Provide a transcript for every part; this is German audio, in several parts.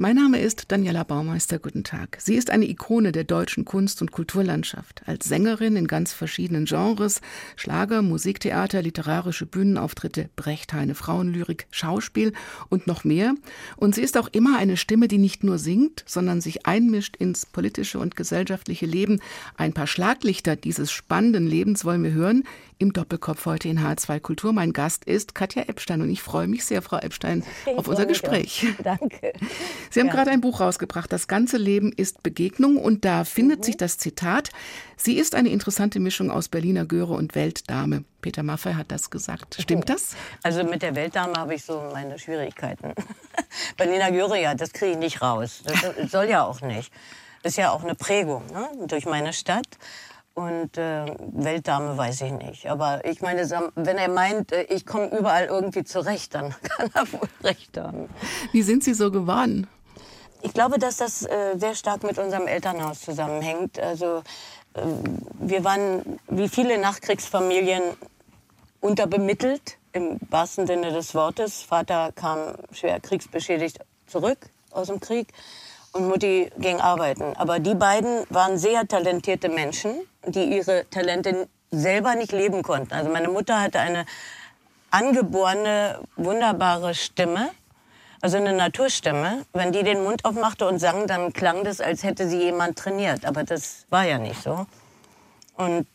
mein Name ist Daniela Baumeister. Guten Tag. Sie ist eine Ikone der deutschen Kunst- und Kulturlandschaft. Als Sängerin in ganz verschiedenen Genres, Schlager, Musiktheater, literarische Bühnenauftritte, Brechtheine, Frauenlyrik, Schauspiel und noch mehr. Und sie ist auch immer eine Stimme, die nicht nur singt, sondern sich einmischt ins politische und gesellschaftliche Leben. Ein paar Schlaglichter dieses spannenden Lebens wollen wir hören im Doppelkopf heute in H2 Kultur. Mein Gast ist Katja Epstein und ich freue mich sehr, Frau Epstein, ich auf unser Gespräch. Danke. Sie haben ja. gerade ein Buch rausgebracht, Das ganze Leben ist Begegnung und da findet mhm. sich das Zitat, sie ist eine interessante Mischung aus Berliner Göre und Weltdame. Peter Maffei hat das gesagt. Stimmt das? Also mit der Weltdame habe ich so meine Schwierigkeiten. Berliner Göre, ja, das kriege ich nicht raus. Das soll ja auch nicht. Das ist ja auch eine Prägung ne? durch meine Stadt. Und äh, Weltdame weiß ich nicht. Aber ich meine, wenn er meint, äh, ich komme überall irgendwie zurecht, dann kann er wohl recht haben. Wie sind Sie so geworden? Ich glaube, dass das äh, sehr stark mit unserem Elternhaus zusammenhängt. Also äh, wir waren wie viele Nachkriegsfamilien unterbemittelt, im wahrsten Sinne des Wortes. Vater kam schwer kriegsbeschädigt zurück aus dem Krieg und Mutti ging arbeiten. Aber die beiden waren sehr talentierte Menschen, die ihre Talente selber nicht leben konnten. Also meine Mutter hatte eine angeborene, wunderbare Stimme, also eine Naturstimme. Wenn die den Mund aufmachte und sang, dann klang das, als hätte sie jemand trainiert. Aber das war ja nicht so. Und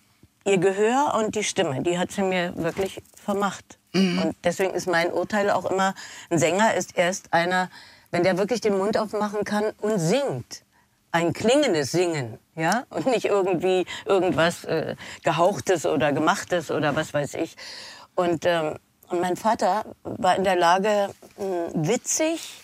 ihr Gehör und die Stimme, die hat sie mir wirklich vermacht. Mhm. Und deswegen ist mein Urteil auch immer, ein Sänger ist erst einer, wenn der wirklich den Mund aufmachen kann und singt. Ein klingendes Singen, ja, und nicht irgendwie irgendwas äh, gehauchtes oder gemachtes oder was weiß ich. Und, ähm, und mein Vater war in der Lage, mh, witzig,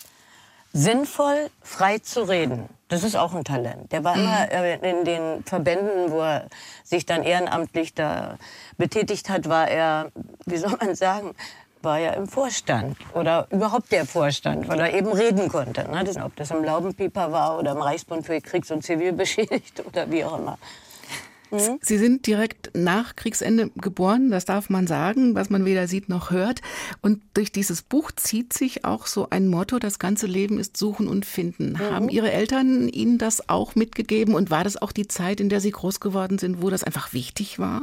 sinnvoll, frei zu reden. Das ist auch ein Talent. Der war mhm. immer äh, in den Verbänden, wo er sich dann ehrenamtlich da betätigt hat, war er, wie soll man sagen, war ja im Vorstand oder überhaupt der Vorstand, weil er eben reden konnte. Ne? Das, ob das im Laubenpieper war oder im Reichsbund für Kriegs- und Zivilbeschädigte oder wie auch immer. Mhm. Sie sind direkt nach Kriegsende geboren, das darf man sagen, was man weder sieht noch hört. Und durch dieses Buch zieht sich auch so ein Motto, das ganze Leben ist Suchen und Finden. Mhm. Haben Ihre Eltern Ihnen das auch mitgegeben und war das auch die Zeit, in der Sie groß geworden sind, wo das einfach wichtig war?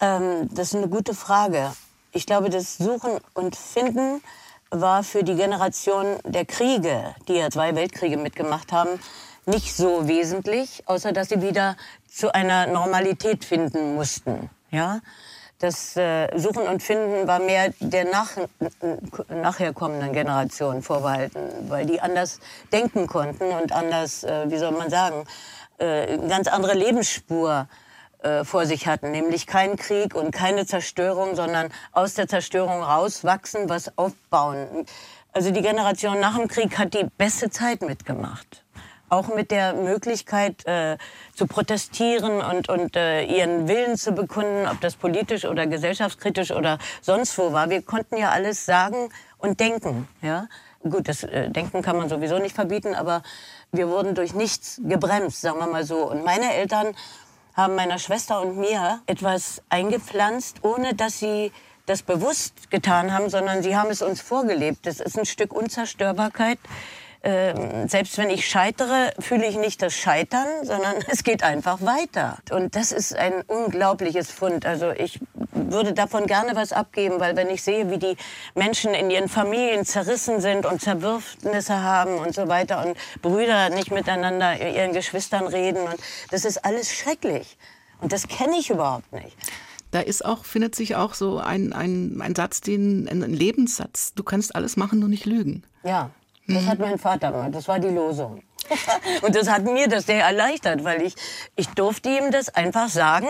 Ähm, das ist eine gute Frage ich glaube, das Suchen und Finden war für die Generation der Kriege, die ja zwei Weltkriege mitgemacht haben, nicht so wesentlich, außer dass sie wieder zu einer Normalität finden mussten. Ja, das äh, Suchen und Finden war mehr der nach, nachher kommenden Generation vorbehalten, weil die anders denken konnten und anders, äh, wie soll man sagen, äh, ganz andere Lebensspur äh, vor sich hatten, nämlich keinen Krieg und keine Zerstörung, sondern aus der Zerstörung rauswachsen, was aufbauen. Also die Generation nach dem Krieg hat die beste Zeit mitgemacht. Auch mit der Möglichkeit äh, zu protestieren und, und äh, ihren Willen zu bekunden, ob das politisch oder gesellschaftskritisch oder sonst wo war. Wir konnten ja alles sagen und denken. Ja? Gut, das äh, Denken kann man sowieso nicht verbieten, aber wir wurden durch nichts gebremst, sagen wir mal so. Und meine Eltern haben meiner Schwester und mir etwas eingepflanzt, ohne dass sie das bewusst getan haben, sondern sie haben es uns vorgelebt. Das ist ein Stück Unzerstörbarkeit, ähm, selbst wenn ich scheitere, fühle ich nicht das Scheitern, sondern es geht einfach weiter. Und das ist ein unglaubliches Fund. Also ich würde davon gerne was abgeben, weil wenn ich sehe, wie die Menschen in ihren Familien zerrissen sind und Zerwürfnisse haben und so weiter und Brüder nicht miteinander ihren Geschwistern reden und das ist alles schrecklich. Und das kenne ich überhaupt nicht da ist auch, findet sich auch so ein, ein, ein Satz, den, ein Lebenssatz. Du kannst alles machen, nur nicht lügen. Ja. Das hat mein Vater gemacht. Das war die Losung. und das hat mir das sehr erleichtert, weil ich, ich durfte ihm das einfach sagen.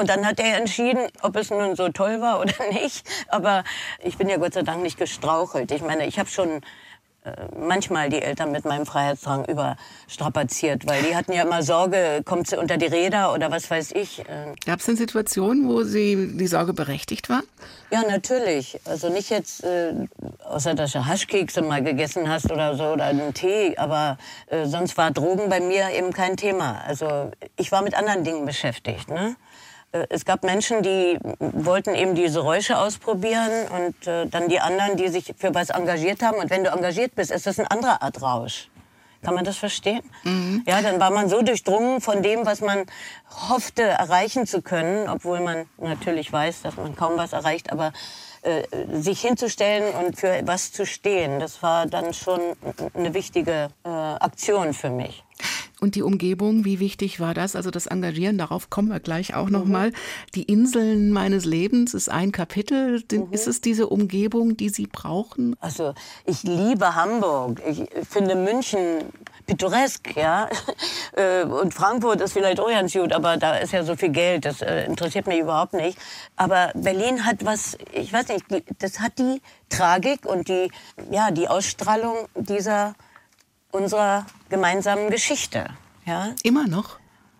Und dann hat er entschieden, ob es nun so toll war oder nicht. Aber ich bin ja Gott sei Dank nicht gestrauchelt. Ich meine, ich habe schon äh, manchmal die Eltern mit meinem Freiheitsdrang überstrapaziert, weil die hatten ja immer Sorge, kommt sie unter die Räder oder was weiß ich. Äh. Gab es denn Situationen, wo sie die Sorge berechtigt war? Ja, natürlich. Also nicht jetzt, äh, außer dass du Haschkekse mal gegessen hast oder so oder einen Tee, aber äh, sonst war Drogen bei mir eben kein Thema. Also ich war mit anderen Dingen beschäftigt. Ne? Äh, es gab Menschen, die wollten eben diese Räusche ausprobieren und äh, dann die anderen, die sich für was engagiert haben. Und wenn du engagiert bist, ist das eine andere Art Rausch. Kann man das verstehen? Mhm. Ja, dann war man so durchdrungen von dem, was man hoffte erreichen zu können, obwohl man natürlich weiß, dass man kaum was erreicht, aber äh, sich hinzustellen und für was zu stehen, das war dann schon eine wichtige äh, Aktion für mich. Und die Umgebung, wie wichtig war das? Also das Engagieren, darauf kommen wir gleich auch noch mhm. mal. Die Inseln meines Lebens ist ein Kapitel. Mhm. Ist es diese Umgebung, die Sie brauchen? Also ich liebe Hamburg. Ich finde München pittoresk, ja. Äh, und Frankfurt ist vielleicht auch ganz gut, aber da ist ja so viel Geld, das äh, interessiert mich überhaupt nicht. Aber Berlin hat was, ich weiß nicht, das hat die Tragik und die, ja, die Ausstrahlung dieser unserer gemeinsamen Geschichte. Ja? Immer noch?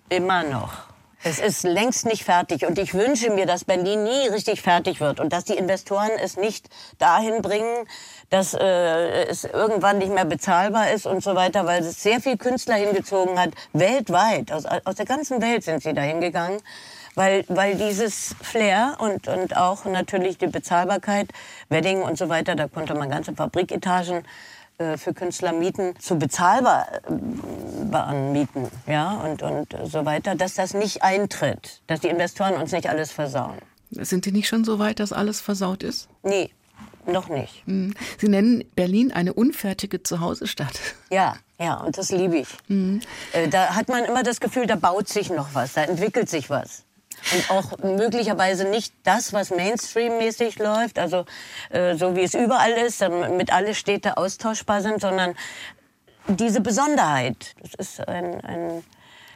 Immer noch. Es ist längst nicht fertig und ich wünsche mir, dass Berlin nie richtig fertig wird und dass die Investoren es nicht dahin bringen, dass äh, es irgendwann nicht mehr bezahlbar ist und so weiter, weil es sehr viel Künstler hingezogen hat, weltweit, aus, aus der ganzen Welt sind sie dahin gegangen, weil, weil dieses Flair und, und auch natürlich die Bezahlbarkeit, Wedding und so weiter, da konnte man ganze Fabriketagen für Künstler mieten zu bezahlbaren Mieten ja, und, und so weiter, dass das nicht eintritt, dass die Investoren uns nicht alles versauen. Sind die nicht schon so weit, dass alles versaut ist? Nee, noch nicht. Hm. Sie nennen Berlin eine unfertige Zuhausestadt. Ja, ja, und das liebe ich. Mhm. Da hat man immer das Gefühl, da baut sich noch was, da entwickelt sich was und auch möglicherweise nicht das, was Mainstream-mäßig läuft, also äh, so wie es überall ist, damit alle Städte austauschbar sind, sondern diese Besonderheit. Das ist ein, ein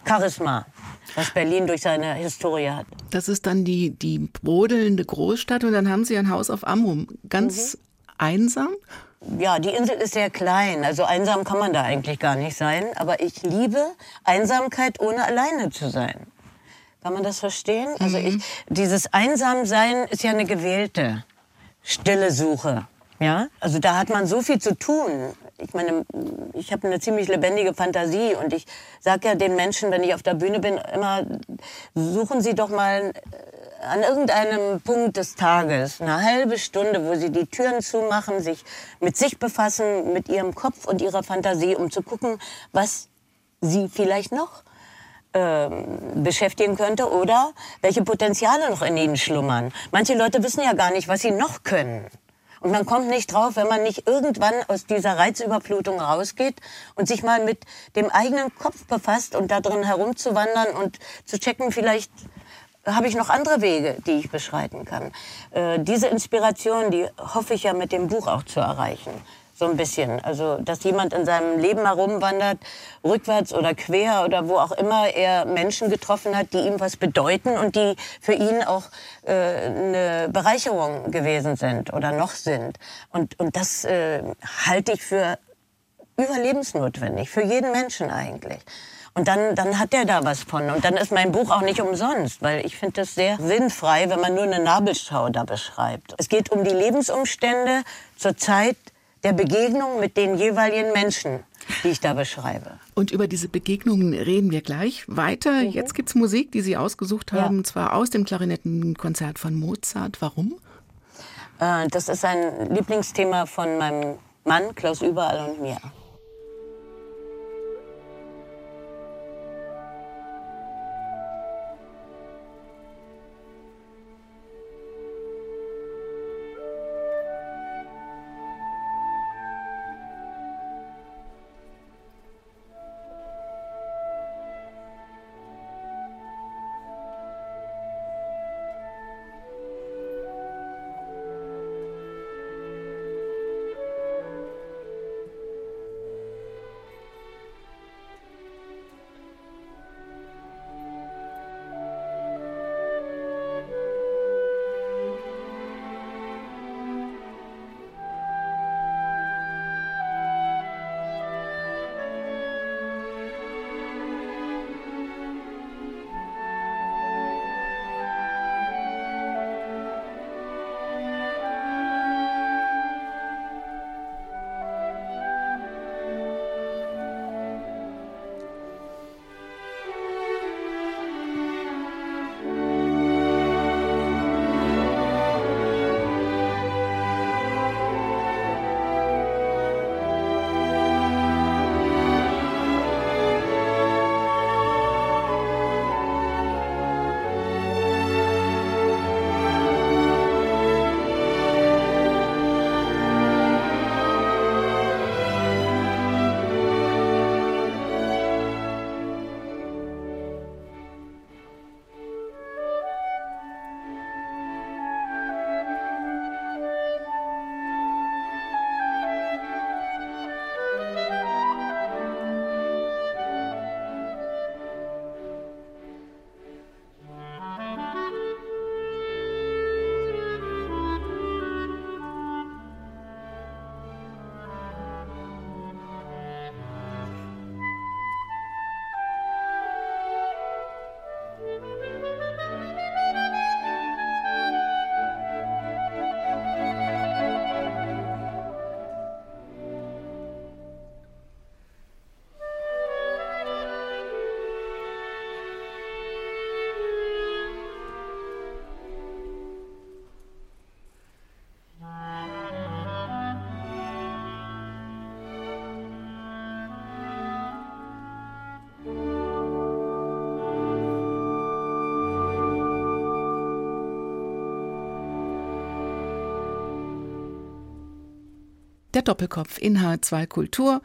Charisma, was Berlin durch seine Historie hat. Das ist dann die, die brodelnde Großstadt und dann haben Sie ein Haus auf Amrum. Ganz mhm. einsam? Ja, die Insel ist sehr klein, also einsam kann man da eigentlich gar nicht sein. Aber ich liebe Einsamkeit, ohne alleine zu sein. Kann man das verstehen? Mhm. Also ich, dieses Einsamsein ist ja eine gewählte stille Suche. Ja, also da hat man so viel zu tun. Ich meine, ich habe eine ziemlich lebendige Fantasie und ich sage ja den Menschen, wenn ich auf der Bühne bin, immer, suchen Sie doch mal äh, an irgendeinem Punkt des Tages eine halbe Stunde, wo Sie die Türen zumachen, sich mit sich befassen, mit Ihrem Kopf und Ihrer Fantasie, um zu gucken, was Sie vielleicht noch beschäftigen könnte oder welche Potenziale noch in ihnen schlummern. Manche Leute wissen ja gar nicht, was sie noch können. Und man kommt nicht drauf, wenn man nicht irgendwann aus dieser Reizüberflutung rausgeht und sich mal mit dem eigenen Kopf befasst und da drin herumzuwandern und zu checken, vielleicht habe ich noch andere Wege, die ich beschreiten kann. Äh, diese Inspiration, die hoffe ich ja mit dem Buch auch zu erreichen so ein bisschen. Also, dass jemand in seinem Leben herumwandert, rückwärts oder quer oder wo auch immer er Menschen getroffen hat, die ihm was bedeuten und die für ihn auch äh, eine Bereicherung gewesen sind oder noch sind. Und, und das äh, halte ich für überlebensnotwendig, für jeden Menschen eigentlich. Und dann, dann hat er da was von. Und dann ist mein Buch auch nicht umsonst, weil ich finde das sehr sinnfrei, wenn man nur eine Nabelschau da beschreibt. Es geht um die Lebensumstände zur Zeit der Begegnung mit den jeweiligen Menschen, die ich da beschreibe. Und über diese Begegnungen reden wir gleich weiter. Mhm. Jetzt es Musik, die Sie ausgesucht haben, ja. zwar aus dem Klarinettenkonzert von Mozart. Warum? Äh, das ist ein Lieblingsthema von meinem Mann, Klaus Überall und mir. Doppelkopf in H2 Kultur.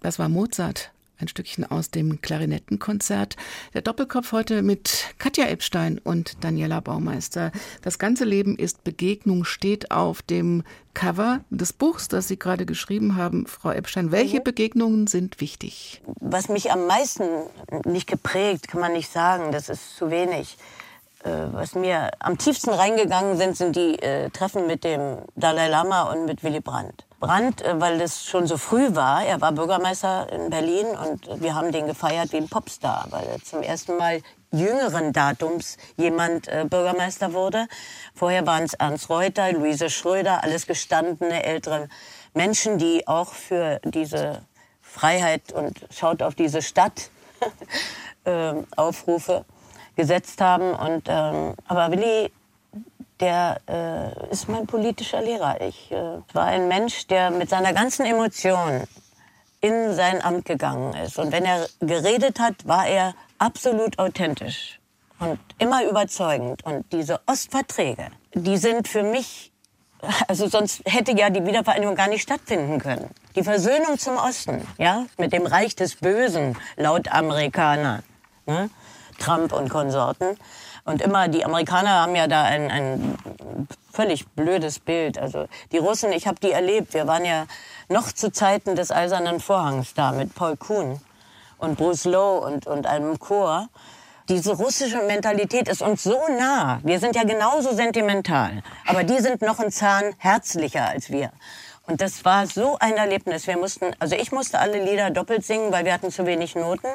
Das war Mozart ein Stückchen aus dem Klarinettenkonzert. Der Doppelkopf heute mit Katja Epstein und Daniela Baumeister. Das ganze Leben ist Begegnung steht auf dem Cover des Buchs, das Sie gerade geschrieben haben. Frau Epstein, welche mhm. Begegnungen sind wichtig? Was mich am meisten nicht geprägt, kann man nicht sagen, das ist zu wenig. Äh, was mir am tiefsten reingegangen sind, sind die äh, Treffen mit dem Dalai Lama und mit Willy Brandt. Brandt, äh, weil das schon so früh war. Er war Bürgermeister in Berlin und wir haben den gefeiert wie ein Popstar, weil er zum ersten Mal jüngeren Datums jemand äh, Bürgermeister wurde. Vorher waren es Ernst Reuter, Luise Schröder, alles gestandene ältere Menschen, die auch für diese Freiheit und schaut auf diese Stadt äh, Aufrufe gesetzt haben. Und, ähm, aber Willi der äh, ist mein politischer Lehrer. Ich äh, war ein Mensch, der mit seiner ganzen Emotion in sein Amt gegangen ist. Und wenn er geredet hat, war er absolut authentisch und immer überzeugend. Und diese Ostverträge, die sind für mich, also sonst hätte ja die Wiedervereinigung gar nicht stattfinden können. Die Versöhnung zum Osten, ja, mit dem Reich des Bösen, laut Amerikaner, ne? Trump und Konsorten. Und immer, die Amerikaner haben ja da ein, ein völlig blödes Bild. Also die Russen, ich habe die erlebt. Wir waren ja noch zu Zeiten des Eisernen Vorhangs da mit Paul Kuhn und Bruce Lowe und, und einem Chor. Diese russische Mentalität ist uns so nah. Wir sind ja genauso sentimental. Aber die sind noch ein Zahn herzlicher als wir. Und das war so ein Erlebnis. Wir mussten, also ich musste alle Lieder doppelt singen, weil wir hatten zu wenig Noten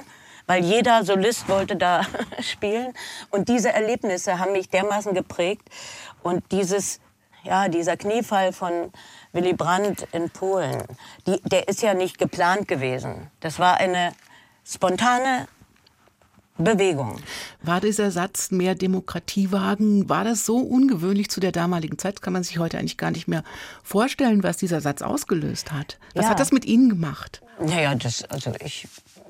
weil jeder Solist wollte da spielen. Und diese Erlebnisse haben mich dermaßen geprägt. Und dieses, ja, dieser Kniefall von Willy Brandt in Polen, die, der ist ja nicht geplant gewesen. Das war eine spontane Bewegung. War dieser Satz mehr Demokratie wagen, war das so ungewöhnlich zu der damaligen Zeit? Kann man sich heute eigentlich gar nicht mehr vorstellen, was dieser Satz ausgelöst hat. Was ja. hat das mit Ihnen gemacht? Naja, das, also ich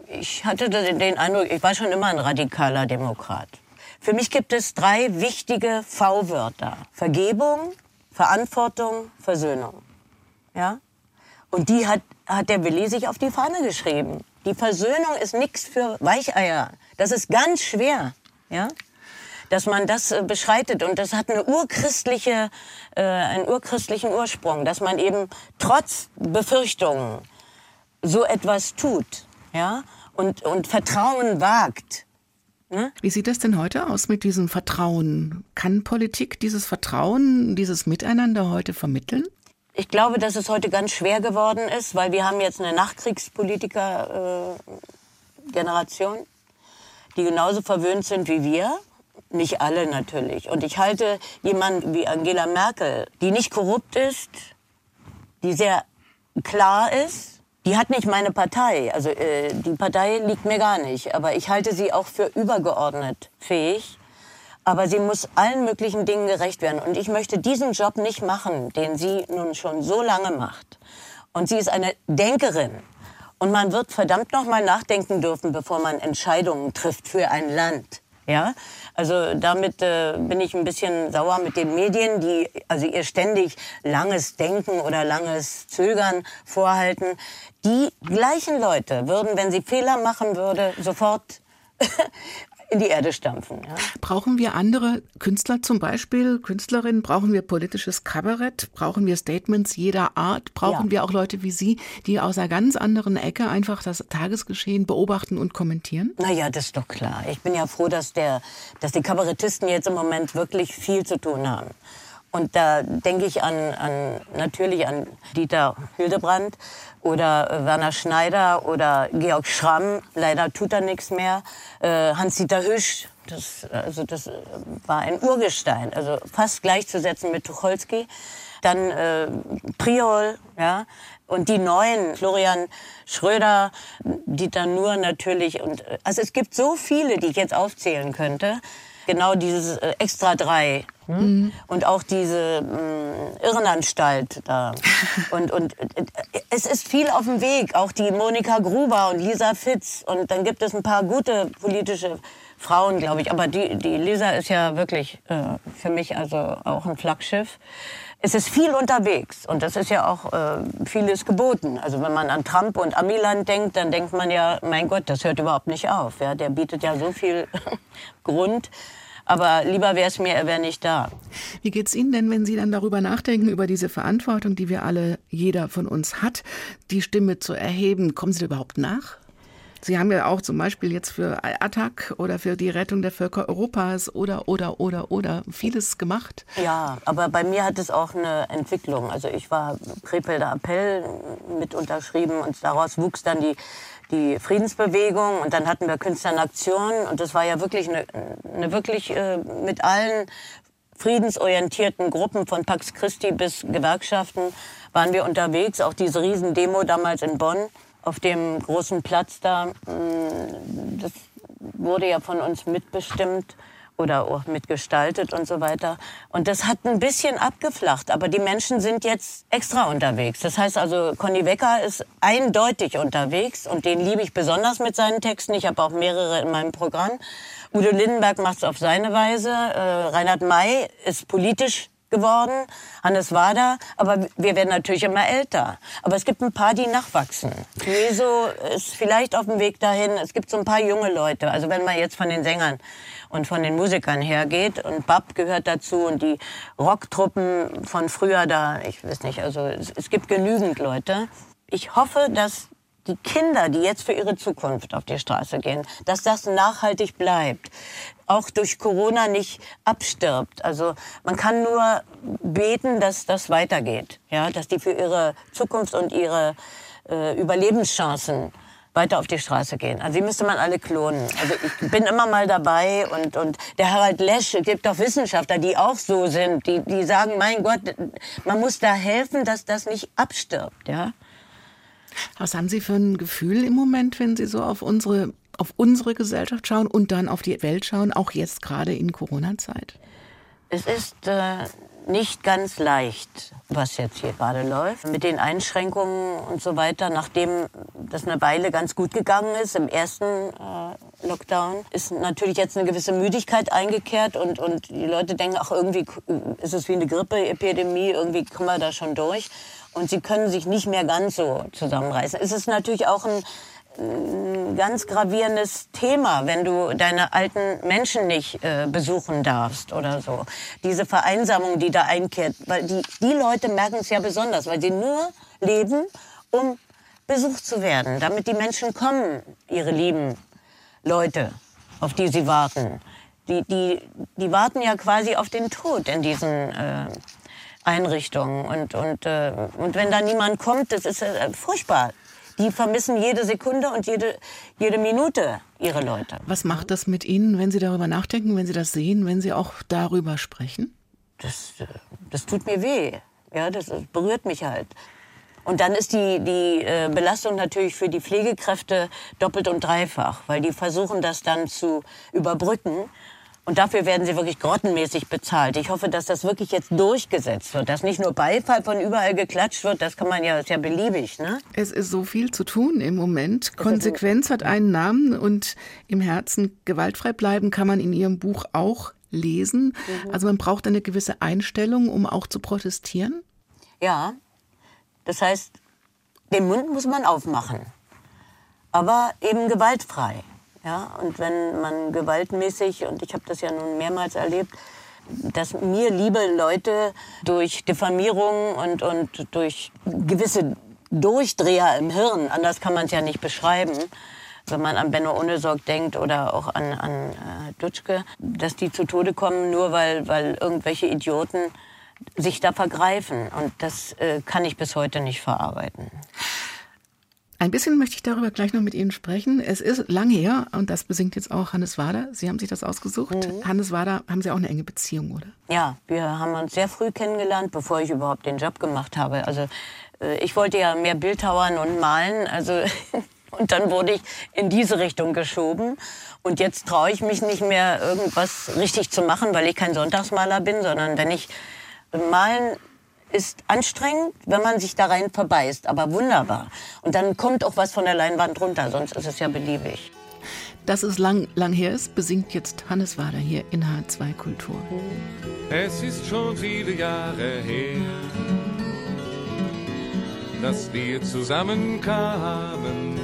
ich hatte den Eindruck, ich war schon immer ein radikaler Demokrat. Für mich gibt es drei wichtige V-Wörter. Vergebung, Verantwortung, Versöhnung. Ja? Und die hat, hat der Willi sich auf die Fahne geschrieben. Die Versöhnung ist nichts für Weicheier. Das ist ganz schwer. Ja? dass man das äh, beschreitet. Und das hat eine urchristliche, äh, einen urchristlichen Ursprung, dass man eben trotz Befürchtungen so etwas tut ja, und, und Vertrauen wagt. Ne? Wie sieht das denn heute aus mit diesem Vertrauen? Kann Politik dieses Vertrauen, dieses Miteinander heute vermitteln? Ich glaube, dass es heute ganz schwer geworden ist, weil wir haben jetzt eine Nachkriegspolitiker-Generation, die genauso verwöhnt sind wie wir. Nicht alle natürlich. Und ich halte jemanden wie Angela Merkel, die nicht korrupt ist, die sehr klar ist, die hat nicht meine Partei. Also äh, die Partei liegt mir gar nicht. Aber ich halte sie auch für übergeordnet fähig. Aber sie muss allen möglichen Dingen gerecht werden. Und ich möchte diesen Job nicht machen, den sie nun schon so lange macht. Und sie ist eine Denkerin. Und man wird verdammt noch mal nachdenken dürfen, bevor man Entscheidungen trifft für ein Land. Ja, also damit äh, bin ich ein bisschen sauer mit den Medien, die also ihr ständig langes Denken oder langes Zögern vorhalten. Die gleichen Leute würden, wenn sie Fehler machen würde, sofort in die Erde stampfen. Ja. Brauchen wir andere Künstler zum Beispiel, Künstlerinnen? Brauchen wir politisches Kabarett? Brauchen wir Statements jeder Art? Brauchen ja. wir auch Leute wie Sie, die aus einer ganz anderen Ecke einfach das Tagesgeschehen beobachten und kommentieren? Naja, das ist doch klar. Ich bin ja froh, dass, der, dass die Kabarettisten jetzt im Moment wirklich viel zu tun haben. Und da denke ich an, an, natürlich an Dieter Hildebrand oder äh, Werner Schneider oder Georg Schramm. Leider tut er nichts mehr. Äh, Hans-Dieter Hüsch, das, also das äh, war ein Urgestein, also fast gleichzusetzen mit Tucholsky. Dann äh, Priol, ja, und die neuen, Florian Schröder, Dieter Nuhr natürlich. Und, äh, also es gibt so viele, die ich jetzt aufzählen könnte. Genau dieses äh, Extra 3 Mhm. Und auch diese mh, mm, Irrenanstalt da. und, und äh, es ist viel auf dem Weg. Auch die Monika Gruber und Lisa Fitz. Und dann gibt es ein paar gute politische Frauen, glaube ich. Aber die, die Lisa ist ja wirklich äh, für mich also auch ein Flaggschiff. Es ist viel unterwegs und das ist ja auch äh, vieles geboten. Also wenn man an Trump und Amiland denkt, dann denkt man ja, mein Gott, das hört überhaupt nicht auf. Ja? Der bietet ja so viel Grund. Aber lieber wäre es mir, er wäre nicht da. Wie geht's Ihnen denn, wenn Sie dann darüber nachdenken, über diese Verantwortung, die wir alle, jeder von uns hat, die Stimme zu erheben? Kommen Sie da überhaupt nach? Sie haben ja auch zum Beispiel jetzt für Attac oder für die Rettung der Völker Europas oder, oder, oder, oder vieles gemacht. Ja, aber bei mir hat es auch eine Entwicklung. Also ich war Krepelder Appell mit unterschrieben und daraus wuchs dann die die Friedensbewegung und dann hatten wir Künstler in Aktion und das war ja wirklich eine, eine wirklich äh, mit allen friedensorientierten Gruppen von Pax Christi bis Gewerkschaften waren wir unterwegs. Auch diese Riesendemo damals in Bonn auf dem großen Platz da, mm, das wurde ja von uns mitbestimmt oder auch mitgestaltet und so weiter. Und das hat ein bisschen abgeflacht, aber die Menschen sind jetzt extra unterwegs. Das heißt also, Conny Wecker ist eindeutig unterwegs und den liebe ich besonders mit seinen Texten. Ich habe auch mehrere in meinem Programm. Udo Lindenberg macht es auf seine Weise. Äh, Reinhard May ist politisch geworden, Hannes Wader, aber wir werden natürlich immer älter. Aber es gibt ein paar, die nachwachsen. Jesu ist vielleicht auf dem Weg dahin. Es gibt so ein paar junge Leute. Also wenn man jetzt von den Sängern und von den Musikern hergeht und Bab gehört dazu und die Rocktruppen von früher da, ich weiß nicht, also es, es gibt genügend Leute. Ich hoffe, dass die Kinder, die jetzt für ihre Zukunft auf die Straße gehen, dass das nachhaltig bleibt, auch durch Corona nicht abstirbt. Also man kann nur beten, dass das weitergeht, ja, dass die für ihre Zukunft und ihre äh, Überlebenschancen weiter auf die Straße gehen. Also die müsste man alle klonen. Also ich bin immer mal dabei und, und der Harald Lesch, es gibt auch Wissenschaftler, die auch so sind, die, die sagen, mein Gott, man muss da helfen, dass das nicht abstirbt, ja. Was haben Sie für ein Gefühl im Moment, wenn Sie so auf unsere, auf unsere Gesellschaft schauen und dann auf die Welt schauen, auch jetzt gerade in Corona-Zeit? Es ist äh, nicht ganz leicht, was jetzt hier gerade läuft. Mit den Einschränkungen und so weiter, nachdem das eine Weile ganz gut gegangen ist im ersten äh, Lockdown, ist natürlich jetzt eine gewisse Müdigkeit eingekehrt und, und die Leute denken, ach, irgendwie ist es wie eine Grippeepidemie, irgendwie kommen wir da schon durch und sie können sich nicht mehr ganz so zusammenreißen. Es ist natürlich auch ein, ein ganz gravierendes Thema, wenn du deine alten Menschen nicht äh, besuchen darfst oder so. Diese Vereinsamung, die da einkehrt, weil die, die Leute merken es ja besonders, weil sie nur leben, um besucht zu werden, damit die Menschen kommen, ihre lieben Leute, auf die sie warten. Die, die, die warten ja quasi auf den Tod in diesen äh, Einrichtungen. Und, und, äh, und wenn da niemand kommt, das ist äh, furchtbar. Die vermissen jede Sekunde und jede, jede Minute ihre Leute. Was macht das mit Ihnen, wenn Sie darüber nachdenken, wenn Sie das sehen, wenn Sie auch darüber sprechen? Das, äh, das tut mir weh. Ja, das, das berührt mich halt. Und dann ist die, die äh, Belastung natürlich für die Pflegekräfte doppelt und dreifach, weil die versuchen das dann zu überbrücken. Und dafür werden sie wirklich grottenmäßig bezahlt. Ich hoffe, dass das wirklich jetzt durchgesetzt wird, dass nicht nur Beifall von überall geklatscht wird. Das kann man ja, ist ja beliebig, ne? Es ist so viel zu tun im Moment. Konsequenz hat einen Namen und im Herzen gewaltfrei bleiben kann man in Ihrem Buch auch lesen. Mhm. Also man braucht eine gewisse Einstellung, um auch zu protestieren. Ja, das heißt, den Mund muss man aufmachen, aber eben gewaltfrei. Ja, und wenn man gewaltmäßig, und ich habe das ja nun mehrmals erlebt, dass mir liebe Leute durch Diffamierung und, und durch gewisse Durchdreher im Hirn, anders kann man es ja nicht beschreiben, wenn man an Benno Ohnesorg denkt oder auch an, an äh, Dutschke, dass die zu Tode kommen, nur weil, weil irgendwelche Idioten sich da vergreifen. Und das äh, kann ich bis heute nicht verarbeiten. Ein bisschen möchte ich darüber gleich noch mit Ihnen sprechen. Es ist lang her und das besingt jetzt auch Hannes Wader. Sie haben sich das ausgesucht. Mhm. Hannes Wader, haben Sie auch eine enge Beziehung, oder? Ja, wir haben uns sehr früh kennengelernt, bevor ich überhaupt den Job gemacht habe. Also äh, ich wollte ja mehr Bildhauern und malen, also und dann wurde ich in diese Richtung geschoben. Und jetzt traue ich mich nicht mehr, irgendwas richtig zu machen, weil ich kein Sonntagsmaler bin, sondern wenn ich malen ist anstrengend, wenn man sich da rein verbeißt, aber wunderbar. Und dann kommt auch was von der Leinwand runter, sonst ist es ja beliebig. Dass es lang, lang her ist, besingt jetzt Hannes Wader hier in H2 Kultur. Es ist schon viele Jahre her, dass wir zusammenkamen.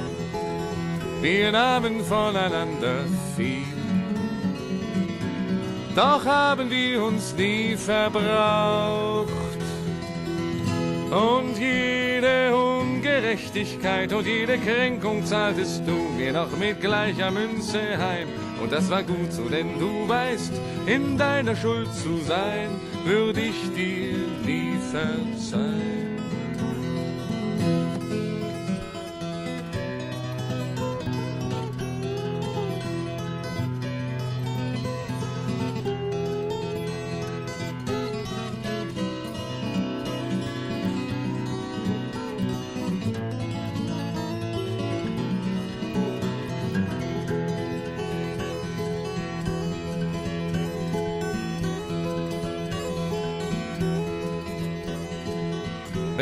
Wir nahmen voneinander viel. Doch haben wir uns nie verbraucht. Und jede Ungerechtigkeit und jede Kränkung zahltest du mir noch mit gleicher Münze heim. Und das war gut so, denn du weißt, in deiner Schuld zu sein, würde ich dir nie verzeihen.